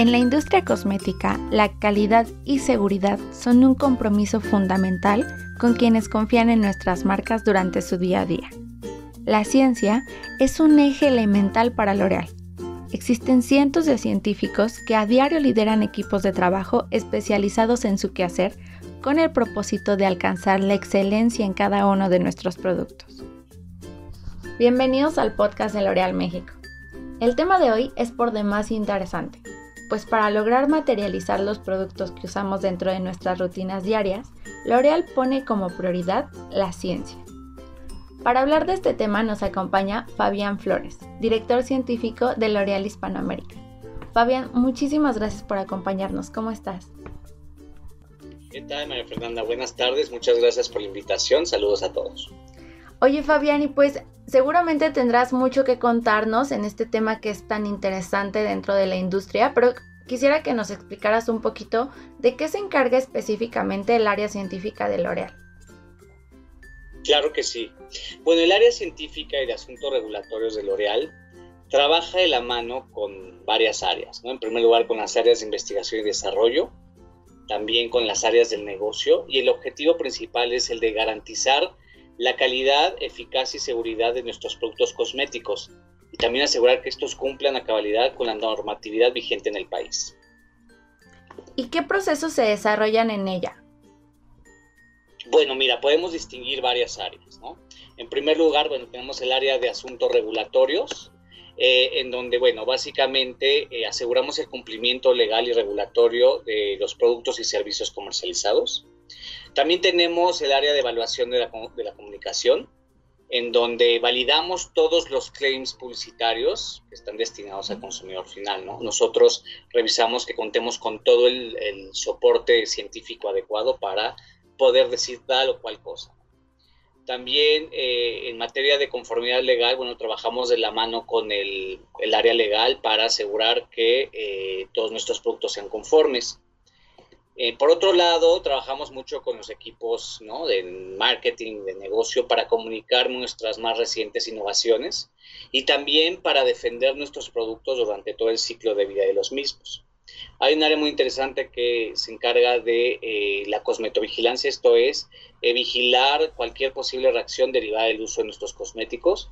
En la industria cosmética, la calidad y seguridad son un compromiso fundamental con quienes confían en nuestras marcas durante su día a día. La ciencia es un eje elemental para L'Oreal. Existen cientos de científicos que a diario lideran equipos de trabajo especializados en su quehacer con el propósito de alcanzar la excelencia en cada uno de nuestros productos. Bienvenidos al podcast de L'Oreal México. El tema de hoy es por demás interesante pues para lograr materializar los productos que usamos dentro de nuestras rutinas diarias, L'Oreal pone como prioridad la ciencia. Para hablar de este tema nos acompaña Fabián Flores, director científico de L'Oreal Hispanoamérica. Fabián, muchísimas gracias por acompañarnos. ¿Cómo estás? ¿Qué tal, María Fernanda? Buenas tardes, muchas gracias por la invitación. Saludos a todos. Oye, Fabián, y pues seguramente tendrás mucho que contarnos en este tema que es tan interesante dentro de la industria, pero quisiera que nos explicaras un poquito de qué se encarga específicamente el área científica de L'Oreal. Claro que sí. Bueno, el área científica y de asuntos regulatorios de L'Oreal trabaja de la mano con varias áreas, ¿no? En primer lugar, con las áreas de investigación y desarrollo, también con las áreas del negocio, y el objetivo principal es el de garantizar la calidad, eficacia y seguridad de nuestros productos cosméticos y también asegurar que estos cumplan a cabalidad con la normatividad vigente en el país. ¿Y qué procesos se desarrollan en ella? Bueno, mira, podemos distinguir varias áreas, ¿no? En primer lugar, bueno, tenemos el área de asuntos regulatorios, eh, en donde, bueno, básicamente eh, aseguramos el cumplimiento legal y regulatorio de los productos y servicios comercializados. También tenemos el área de evaluación de la, comunicación, en donde validamos todos los claims publicitarios que están destinados al consumidor final. ¿no? Nosotros revisamos que contemos con todo el, soporte científico adecuado para poder decir tal o cual cosa. También eh, en materia de conformidad legal, bueno, trabajamos de la mano con el, área legal para asegurar que eh, todos nuestros productos sean conformes. Eh, por otro lado, trabajamos mucho con los equipos de marketing, de negocio, para comunicar nuestras más recientes innovaciones y también para defender nuestros productos durante todo el ciclo de vida de los mismos. Hay un área muy interesante que se encarga de eh, la cosmetovigilancia, esto es, eh, vigilar cualquier posible reacción derivada del uso de nuestros cosméticos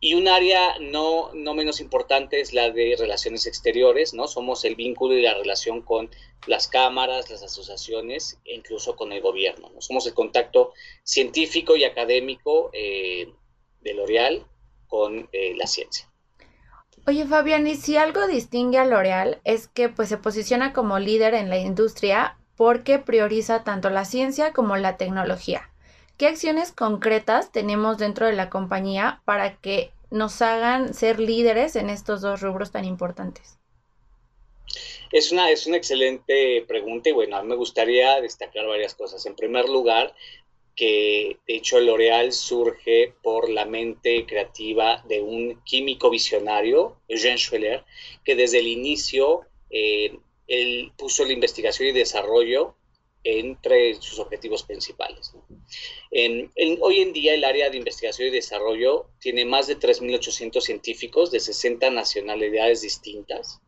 y un área no, no menos importante es la de relaciones exteriores, ¿no? Somos el vínculo y la relación con las cámaras, las asociaciones e incluso con el gobierno, ¿no? Somos el contacto científico y académico eh, de L'Oreal con eh, la ciencia. Oye Fabián, y si algo distingue a L'Oreal es que pues se posiciona como líder en la industria porque prioriza tanto la ciencia como la tecnología. ¿Qué acciones concretas tenemos dentro de la compañía para que nos hagan ser líderes en estos dos rubros tan importantes? Es una, es una excelente pregunta y bueno, a mí me gustaría destacar varias cosas. En primer lugar, que de hecho L'Oreal surge por la mente creativa de un químico visionario, Eugène Schueller, que desde el inicio eh, él puso la investigación y desarrollo entre sus objetivos principales. hoy en día el área de investigación y desarrollo tiene más de 3.800 científicos de 60 nacionalidades distintas,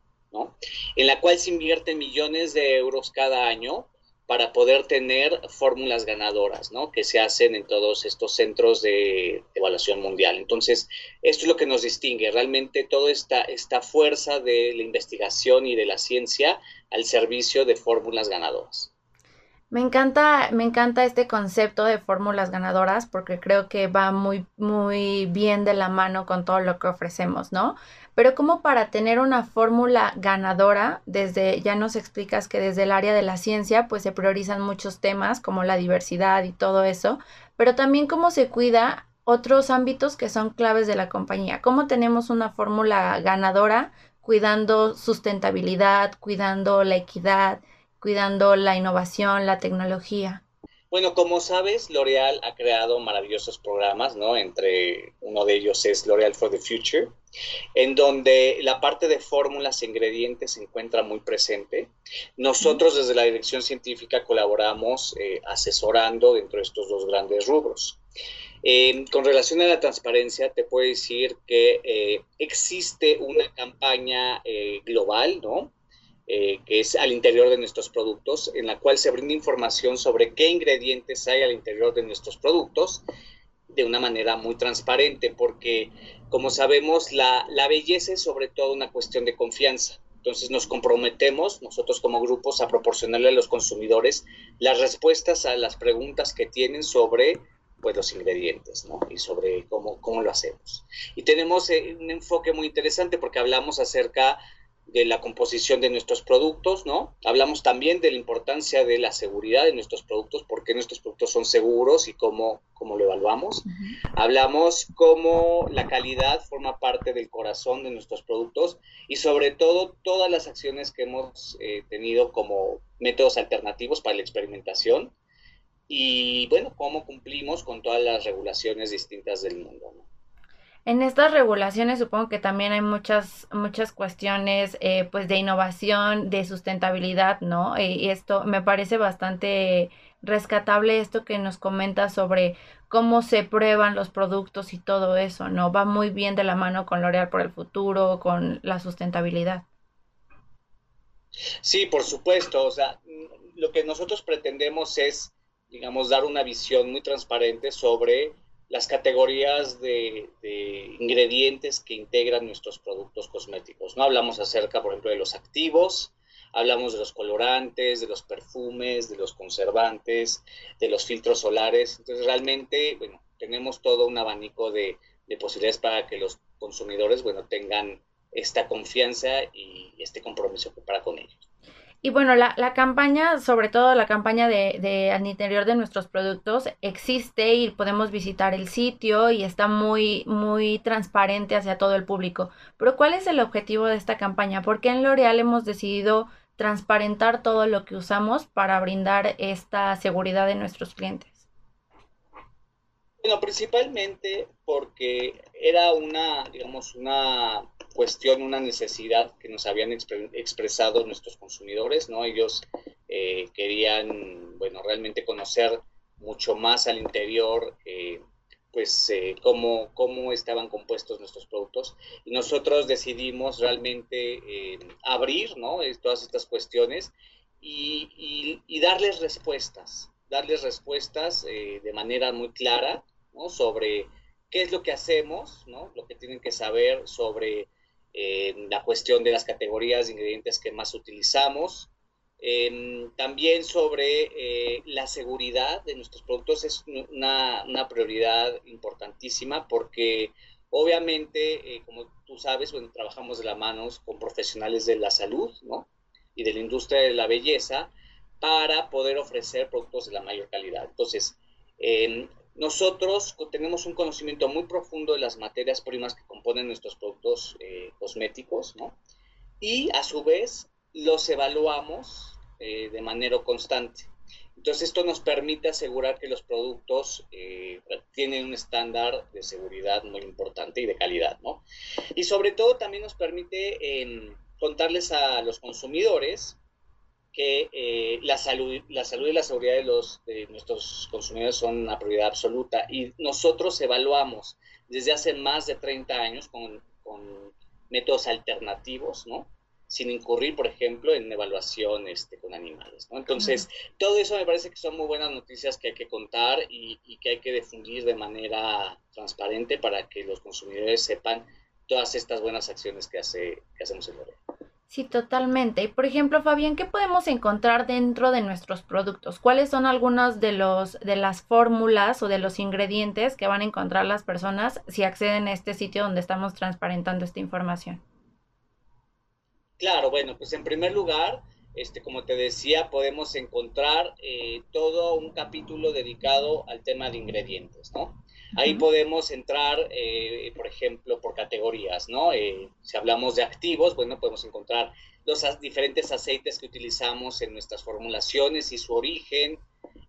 en la cual se invierten millones de euros cada año para poder tener fórmulas ganadoras, ¿no? Que se hacen en todos estos centros de evaluación mundial. Entonces, esto es lo que nos distingue, realmente toda esta, esta fuerza de la investigación y de la ciencia al servicio de fórmulas ganadoras. Me encanta, me encanta este concepto de fórmulas ganadoras porque creo que va muy, muy bien de la mano con todo lo que ofrecemos, ¿no? Pero como para tener una fórmula ganadora, desde, ya nos explicas que desde el área de la ciencia, pues se priorizan muchos temas como la diversidad y todo eso, pero también cómo se cuida otros ámbitos que son claves de la compañía. ¿Cómo tenemos una fórmula ganadora cuidando sustentabilidad, cuidando la equidad, cuidando la innovación, la tecnología? Bueno, como sabes, L'Oreal ha creado maravillosos programas, ¿no? Entre uno de ellos es L'Oreal for the Future, en donde la parte de fórmulas e ingredientes se encuentra muy presente. Nosotros desde la dirección científica colaboramos eh, asesorando dentro de estos dos grandes rubros. con relación a la transparencia, te puedo decir que eh, existe una campaña eh, global, ¿no? Eh, que es al interior de nuestros productos, en la cual se brinda información sobre qué ingredientes hay al interior de nuestros productos de una manera muy transparente, porque como sabemos, la, la belleza es sobre todo una cuestión de confianza. Entonces nos comprometemos nosotros como grupos a proporcionarle a los consumidores las respuestas a las preguntas que tienen sobre pues, los ingredientes ¿no? y sobre cómo, cómo lo hacemos. Y tenemos eh, un enfoque muy interesante porque hablamos acerca de la composición de nuestros productos, ¿no? Hablamos también de la importancia de la seguridad de nuestros productos, por qué nuestros productos son seguros y cómo, cómo lo evaluamos. Hablamos cómo la calidad forma parte del corazón de nuestros productos y sobre todo todas las acciones que hemos eh, tenido como métodos alternativos para la experimentación y, bueno, cómo cumplimos con todas las regulaciones distintas del mundo, ¿no? En estas regulaciones supongo que también hay muchas, muchas cuestiones eh, pues de innovación, de sustentabilidad, ¿no? Y esto me parece bastante rescatable esto que nos comenta sobre cómo se prueban los productos y todo eso, ¿no? Va muy bien de la mano con L'Oreal por el futuro, con la sustentabilidad. Sí, por supuesto. O sea, lo que nosotros pretendemos es, digamos, dar una visión muy transparente sobre las categorías de, ingredientes que integran nuestros productos cosméticos. ¿no? Hablamos acerca, por ejemplo, de los activos, hablamos de los colorantes, de los perfumes, de los conservantes, de los filtros solares. Entonces, realmente, bueno, tenemos todo un abanico de, de posibilidades para que los consumidores, bueno, tengan esta confianza y este compromiso para con ellos. Y bueno, la, la, campaña, sobre todo la campaña de, de, al interior de nuestros productos, existe y podemos visitar el sitio y está muy, muy transparente hacia todo el público. Pero ¿cuál es el objetivo de esta campaña? Porque en L'Oreal hemos decidido transparentar todo lo que usamos para brindar esta seguridad de nuestros clientes? Bueno, principalmente porque era una, digamos, una cuestión, una necesidad que nos habían expresado nuestros consumidores, ¿no? Ellos eh, querían, bueno, realmente conocer mucho más al interior, eh, pues, eh, cómo, cómo estaban compuestos nuestros productos. Y nosotros decidimos realmente abrir, ¿no? Todas estas cuestiones y, y, darles respuestas, darles respuestas de manera muy clara, ¿no? Sobre qué es lo que hacemos, ¿no? Lo que tienen que saber sobre la cuestión de las categorías de ingredientes que más utilizamos. Em, también sobre eh, la seguridad de nuestros productos es una, prioridad importantísima porque obviamente, eh, como tú sabes, bueno, trabajamos de la mano con profesionales de la salud ¿no? y de la industria de la belleza para poder ofrecer productos de la mayor calidad. Entonces, eh, nosotros tenemos un conocimiento muy profundo de las materias primas que componen nuestros productos eh, cosméticos, ¿no? Y a su vez los evaluamos eh, de manera constante. Entonces esto nos permite asegurar que los productos eh, tienen un estándar de seguridad muy importante y de calidad, ¿no? Y sobre todo también nos permite em, contarles a los consumidores que eh, la, salud, la salud y la seguridad de, los, de nuestros consumidores son una prioridad absoluta y nosotros evaluamos desde hace más de 30 años con, con métodos alternativos, ¿no? sin incurrir, por ejemplo, en evaluación este, con animales. ¿no? Entonces, todo eso me parece que son muy buenas noticias que hay que contar y, y, que hay que difundir de manera transparente para que los consumidores sepan todas estas buenas acciones que, hace, que hacemos en L'Oréal. Sí, totalmente. Y por ejemplo, Fabián, ¿qué podemos encontrar dentro de nuestros productos? ¿Cuáles son algunas de los de las fórmulas o de los ingredientes que van a encontrar las personas si acceden a este sitio donde estamos transparentando esta información? Claro, bueno, pues en primer lugar, este, como te decía, podemos encontrar eh, todo un capítulo dedicado al tema de ingredientes, ¿no? Ahí podemos entrar, eh, por ejemplo, por categorías, ¿no? Eh, si hablamos de activos, bueno, podemos encontrar los diferentes aceites que utilizamos en nuestras formulaciones y su origen.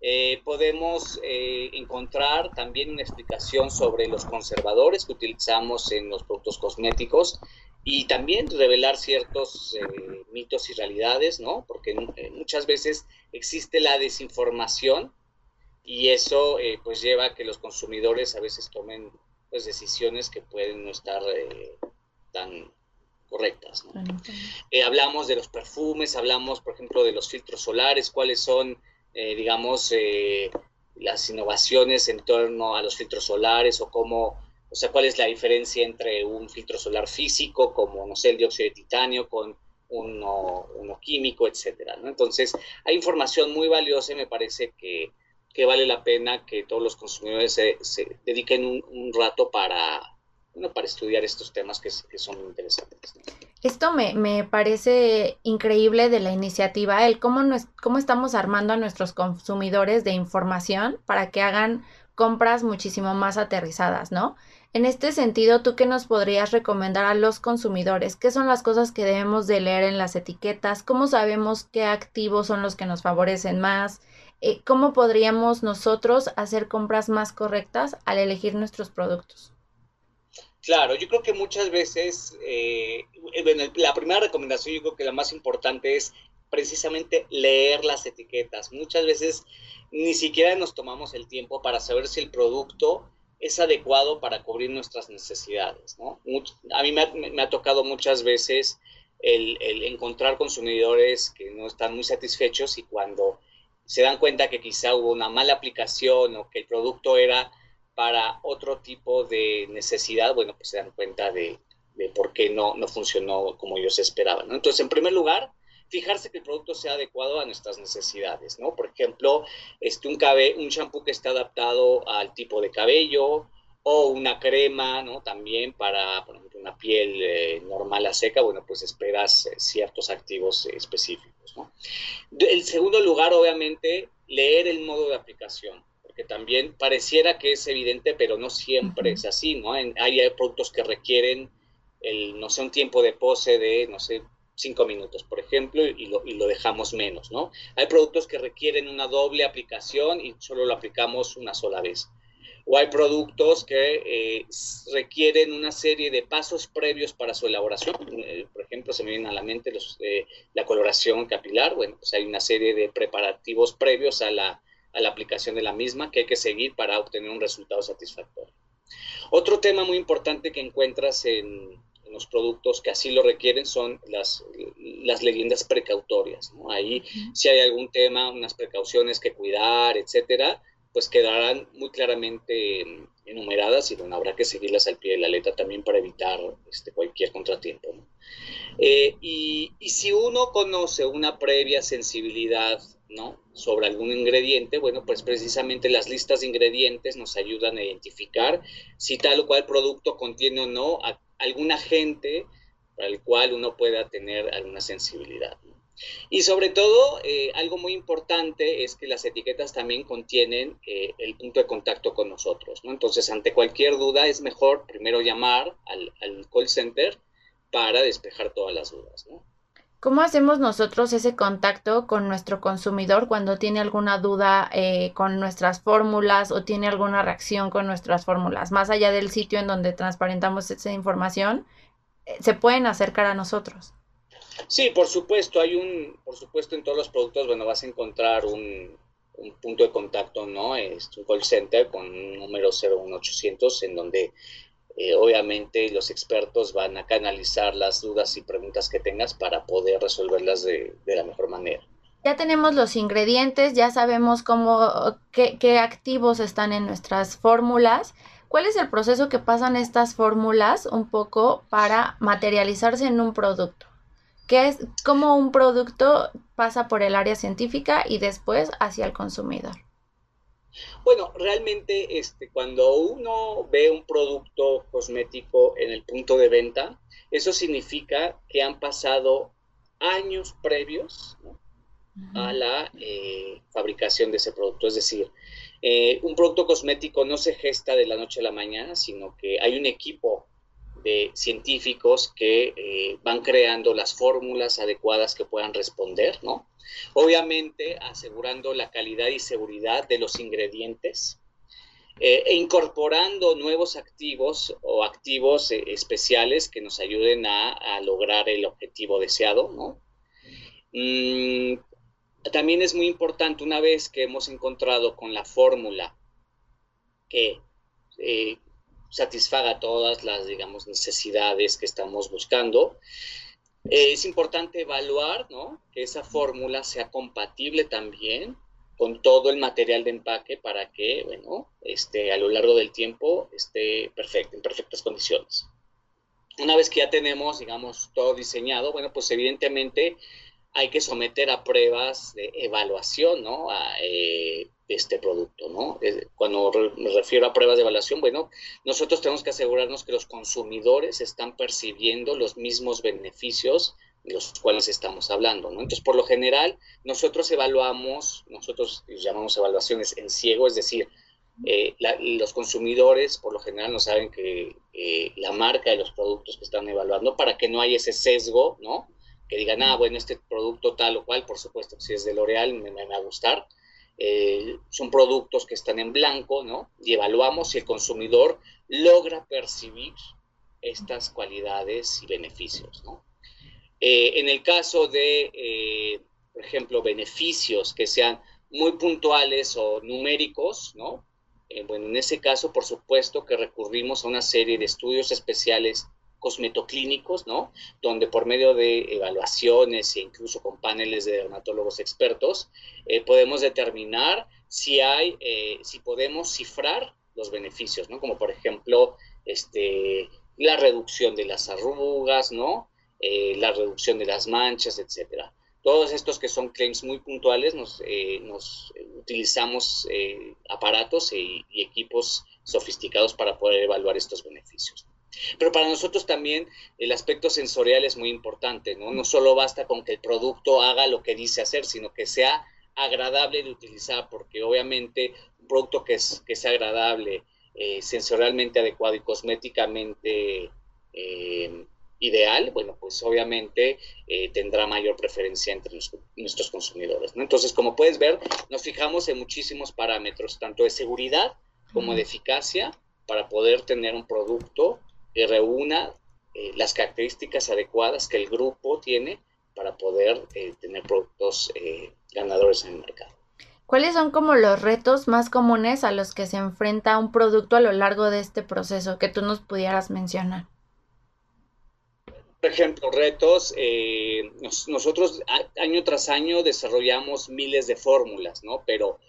Eh, podemos encontrar también una explicación sobre los conservadores que utilizamos en los productos cosméticos y también revelar ciertos mitos y realidades, ¿no? Porque muchas veces existe la desinformación y eso eh, pues lleva a que los consumidores a veces tomen pues decisiones que pueden no estar eh, tan correctas. Eh, hablamos de los perfumes, hablamos, por ejemplo, de los filtros solares, cuáles son, eh, digamos, las innovaciones en torno a los filtros solares o cómo, o sea, cuál es la diferencia entre un filtro solar físico, como, no sé, el dióxido de titanio, con uno, uno químico, etcétera. Entonces, hay información muy valiosa y me parece que, vale la pena que todos los consumidores se, dediquen un rato para, para estudiar estos temas que, son muy interesantes. Esto me, parece increíble de la iniciativa, el cómo, cómo estamos armando a nuestros consumidores de información para que hagan compras muchísimo más aterrizadas, ¿no? En este sentido, ¿tú qué nos podrías recomendar a los consumidores? ¿Qué son las cosas que debemos de leer en las etiquetas? ¿Cómo sabemos qué activos son los que nos favorecen más? Eh, ¿Cómo podríamos nosotros hacer compras más correctas al elegir nuestros productos? Claro, yo creo que muchas veces, eh, bueno, la primera recomendación, yo creo que la más importante es precisamente leer las etiquetas. Muchas veces ni siquiera nos tomamos el tiempo para saber si el producto es adecuado para cubrir nuestras necesidades. ¿no? a mí me ha, tocado muchas veces el, el, encontrar consumidores que no están muy satisfechos y cuando se dan cuenta que quizá hubo una mala aplicación o que el producto era para otro tipo de necesidad, bueno, pues se dan cuenta de, por qué no, no funcionó como ellos esperaban. Entonces, en primer lugar, fijarse que el producto sea adecuado a nuestras necesidades, ¿no? Por ejemplo, este, un, un shampoo que está adaptado al tipo de cabello o una crema, ¿no? También para, una piel eh, normal a seca, bueno, pues esperas eh, ciertos activos específicos, ¿no? El segundo lugar, obviamente, leer el modo de aplicación que también pareciera que es evidente, pero no siempre es así, ¿no? hay, productos que requieren, el, no sé, un tiempo de pose de, no sé, cinco minutos, por ejemplo, y lo, y lo, dejamos menos, ¿no? Hay productos que requieren una doble aplicación y solo lo aplicamos una sola vez. O hay productos que eh, requieren una serie de pasos previos para su elaboración. Eh, por ejemplo, se me viene a la mente los, eh, la coloración capilar. Bueno, pues hay una serie de preparativos previos a la a la aplicación de la misma que hay que seguir para obtener un resultado satisfactorio. Otro tema muy importante que encuentras en, los productos que así lo requieren son las, las leyendas precautorias. Ahí, si hay algún tema, unas precauciones que cuidar, etcétera, pues quedarán muy claramente enumeradas y bueno, habrá que seguirlas al pie de la letra también para evitar este, cualquier contratiempo. Eh, y, y, si uno conoce una previa sensibilidad ¿no? sobre algún ingrediente, bueno, pues precisamente las listas de ingredientes nos ayudan a identificar si tal o cual producto contiene o no algún agente para el cual uno pueda tener alguna sensibilidad. Y sobre todo, eh, algo muy importante es que las etiquetas también contienen eh, el punto de contacto con nosotros, ¿no? Entonces, ante cualquier duda, es mejor primero llamar al, al call center para despejar todas las dudas, ¿no? ¿Cómo hacemos nosotros ese contacto con nuestro consumidor cuando tiene alguna duda eh, con nuestras fórmulas o tiene alguna reacción con nuestras fórmulas? Más allá del sitio en donde transparentamos esa información, se pueden acercar a nosotros. Sí, por supuesto, hay un, por supuesto en todos los productos, bueno, vas a encontrar un, un punto de contacto, ¿no? Es un call center con un número 01800 en donde eh, obviamente los expertos van a canalizar las dudas y preguntas que tengas para poder resolverlas de, la mejor manera. Ya tenemos los ingredientes, ya sabemos cómo, qué, qué activos están en nuestras fórmulas. ¿Cuál es el proceso que pasan estas fórmulas un poco para materializarse en un producto? ¿Qué es cómo un producto pasa por el área científica y después hacia el consumidor? Bueno, realmente este, cuando uno ve un producto cosmético en el punto de venta, eso significa que han pasado años previos a la eh, fabricación de ese producto. Es decir, eh, un producto cosmético no se gesta de la noche a la mañana, sino que hay un equipo de científicos que eh, van creando las fórmulas adecuadas que puedan responder, ¿no? Obviamente asegurando la calidad y seguridad de los ingredientes eh, e incorporando nuevos activos o activos eh, especiales que nos ayuden a, lograr el objetivo deseado, ¿no? Mm, también es muy importante una vez que hemos encontrado con la fórmula que satisfaga todas las, digamos, necesidades que estamos buscando. Eh, es importante evaluar ¿no? que esa fórmula sea compatible también con todo el material de empaque para que, bueno, este, a lo largo del tiempo esté perfecto, en perfectas condiciones. Una vez que ya tenemos, digamos, todo diseñado, bueno, pues evidentemente hay que someter a pruebas de evaluación, ¿no? A, eh, este producto, ¿no? Cuando me refiero a pruebas de evaluación, bueno, nosotros tenemos que asegurarnos que los consumidores están percibiendo los mismos beneficios de los cuales estamos hablando, ¿no? Entonces, por lo general, nosotros evaluamos, nosotros llamamos evaluaciones en ciego, es decir, eh, los consumidores por lo general no saben que eh, la marca de los productos que están evaluando para que no haya ese sesgo, ¿no? Que digan, ah, bueno, este producto tal o cual, por supuesto, si es de L'Oreal me, me, va a gustar. Eh, son productos que están en blanco, ¿no? Y evaluamos si el consumidor logra percibir estas cualidades y beneficios, ¿no? en el caso de, por ejemplo, beneficios que sean muy puntuales o numéricos, ¿no? Eh, bueno, en ese caso, por supuesto que recurrimos a una serie de estudios especiales cosmetoclínicos, ¿no? Donde por medio de evaluaciones e incluso con paneles de dermatólogos expertos, eh, podemos determinar si hay, eh, si podemos cifrar los beneficios, ¿no? Como por ejemplo, este, la reducción de las arrugas, ¿no? la reducción de las manchas, etcétera. Todos estos que son claims muy puntuales, nos, eh, utilizamos eh, aparatos y, equipos sofisticados para poder evaluar estos beneficios. Pero para nosotros también el aspecto sensorial es muy importante, ¿no? No solo basta con que el producto haga lo que dice hacer, sino que sea agradable de utilizar, porque obviamente un producto que, es, que sea agradable, eh, sensorialmente adecuado y cosméticamente ideal, bueno, pues obviamente eh, tendrá mayor preferencia entre nuestros consumidores. ¿no? Entonces, como puedes ver, nos fijamos en muchísimos parámetros, tanto de seguridad como de eficacia, para poder tener un producto que reúna eh, las características adecuadas que el grupo tiene para poder eh, tener productos ganadores en el mercado. ¿Cuáles son como los retos más comunes a los que se enfrenta un producto a lo largo de este proceso que tú nos pudieras mencionar? Por ejemplo, retos, eh, nosotros año tras año desarrollamos miles de fórmulas, ¿no? Pero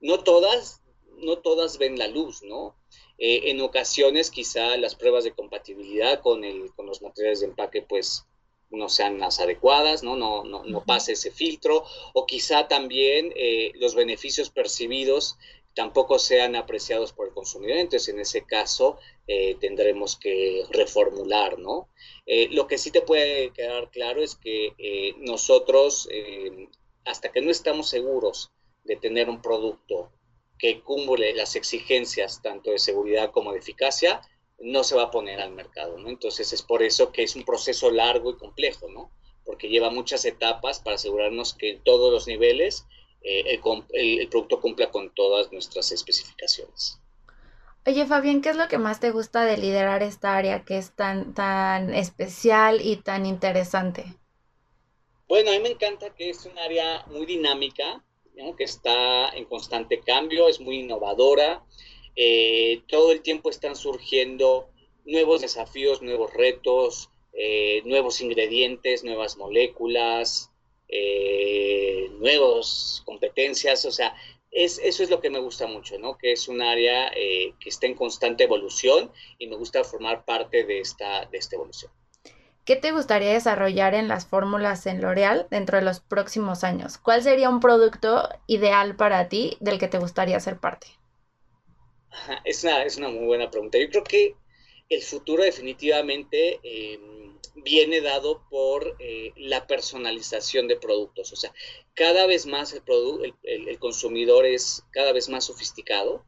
no todas, no todas ven la luz, ¿no? Eh, en ocasiones quizá las pruebas de compatibilidad con, el, con los materiales de empaque pues no sean las adecuadas, ¿no? No, no, no pase ese filtro, o quizá también eh, los beneficios percibidos tampoco sean apreciados por el consumidor, entonces en ese caso tendremos que reformular, ¿no? Eh, lo que sí te puede quedar claro es que eh, nosotros, eh, hasta que no estamos seguros de tener un producto que cumple las exigencias tanto de seguridad como de eficacia, no se va a poner al mercado, ¿no? Entonces es por eso que es un proceso largo y complejo, ¿no? Porque lleva muchas etapas para asegurarnos que en todos los niveles el producto cumpla con todas nuestras especificaciones. Oye, Fabián, ¿qué es lo que más te gusta de liderar esta área que es tan, tan especial y tan interesante? Bueno, a mí me encanta que es un área muy dinámica, que está en constante cambio, es muy innovadora. Eh, todo el tiempo están surgiendo nuevos desafíos, nuevos retos, eh, nuevos ingredientes, nuevas moléculas, eh, nuevas competencias. O sea, eso es lo que me gusta mucho, ¿no? Que es un área eh, que está en constante evolución y me gusta formar parte de esta, de esta evolución. ¿Qué te gustaría desarrollar en las fórmulas en L'Oreal dentro de los próximos años? ¿Cuál sería un producto ideal para ti del que te gustaría ser parte? Es una, es una muy buena pregunta. Yo creo que el futuro definitivamente eh, viene dado por eh, la personalización de productos. O sea, cada vez más el, el, consumidor es cada vez más sofisticado,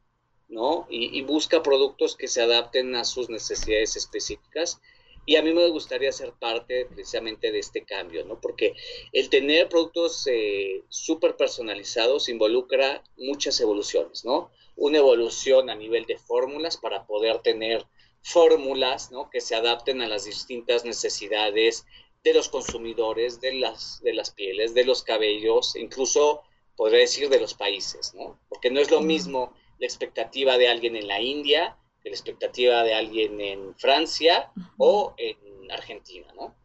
¿no? Y, busca productos que se adapten a sus necesidades específicas. Y a mí me gustaría ser parte precisamente de este cambio, ¿no? Porque el tener productos eh, súper personalizados involucra muchas evoluciones, ¿no? Una evolución a nivel de fórmulas para poder tener fórmulas ¿no? que se adapten a las distintas necesidades de los consumidores, de las, de las pieles, de los cabellos, incluso podría decir de los países, ¿no? Porque no es lo mismo la expectativa de alguien en la India la expectativa de alguien en Francia o en Argentina, ¿no?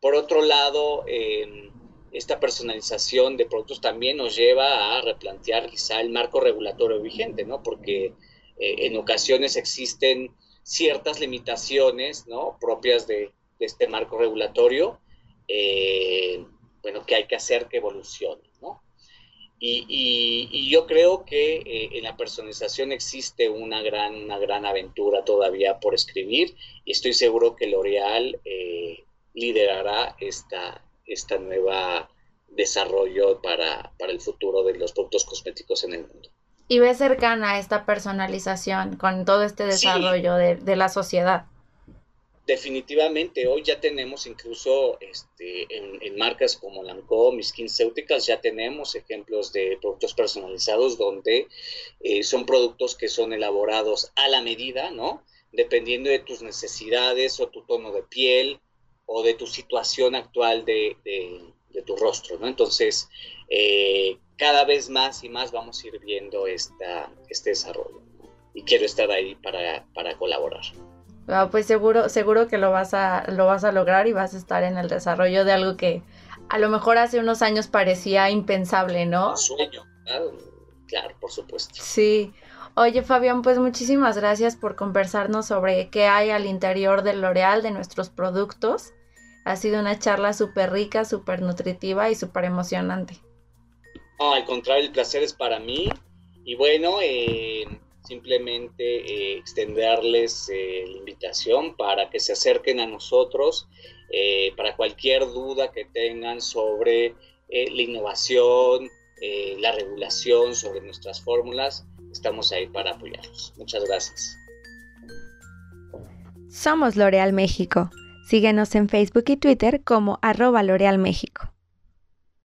Por otro lado, em, esta personalización de productos también nos lleva a replantear quizá el marco regulatorio vigente, ¿no? Porque eh, en ocasiones existen ciertas limitaciones, ¿no? Propias de, este marco regulatorio, eh, bueno, que hay que hacer que evolucione, ¿no? Y, yo creo que eh, en la personalización existe una gran, una gran aventura todavía por escribir y estoy seguro que L'Oreal liderará esta, esta nueva desarrollo para, el futuro de los productos cosméticos en el mundo. Y ve cercana esta personalización con todo este desarrollo de, la sociedad. Definitivamente, hoy ya tenemos incluso este, en, marcas como Lancome y SkinCeuticals, ya tenemos ejemplos de productos personalizados donde eh, son productos que son elaborados a la medida, ¿no? Dependiendo de tus necesidades o tu tono de piel o de tu situación actual de, de tu rostro, ¿no? Entonces, eh, cada vez más y más vamos a ir viendo esta, este desarrollo. Y quiero estar ahí para, para colaborar. Ah, pues seguro, seguro que lo vas, a, lo vas a lograr y vas a estar en el desarrollo de algo que a lo mejor hace unos años parecía impensable, ¿no? Un sueño, claro, por supuesto. Sí. Oye, Fabián, pues muchísimas gracias por conversarnos sobre qué hay al interior del L'Oreal, de nuestros productos. Ha sido una charla súper rica, súper nutritiva y súper emocionante. No, al contrario, el placer es para mí. Y bueno, eh, simplemente eh, extenderles eh, la invitación para que se acerquen a nosotros para cualquier duda que tengan sobre la innovación, la regulación, sobre nuestras fórmulas. Estamos ahí para apoyarlos. Muchas gracias. Somos L'Oreal México. Síguenos en Facebook y Twitter como arroba L'Oreal México.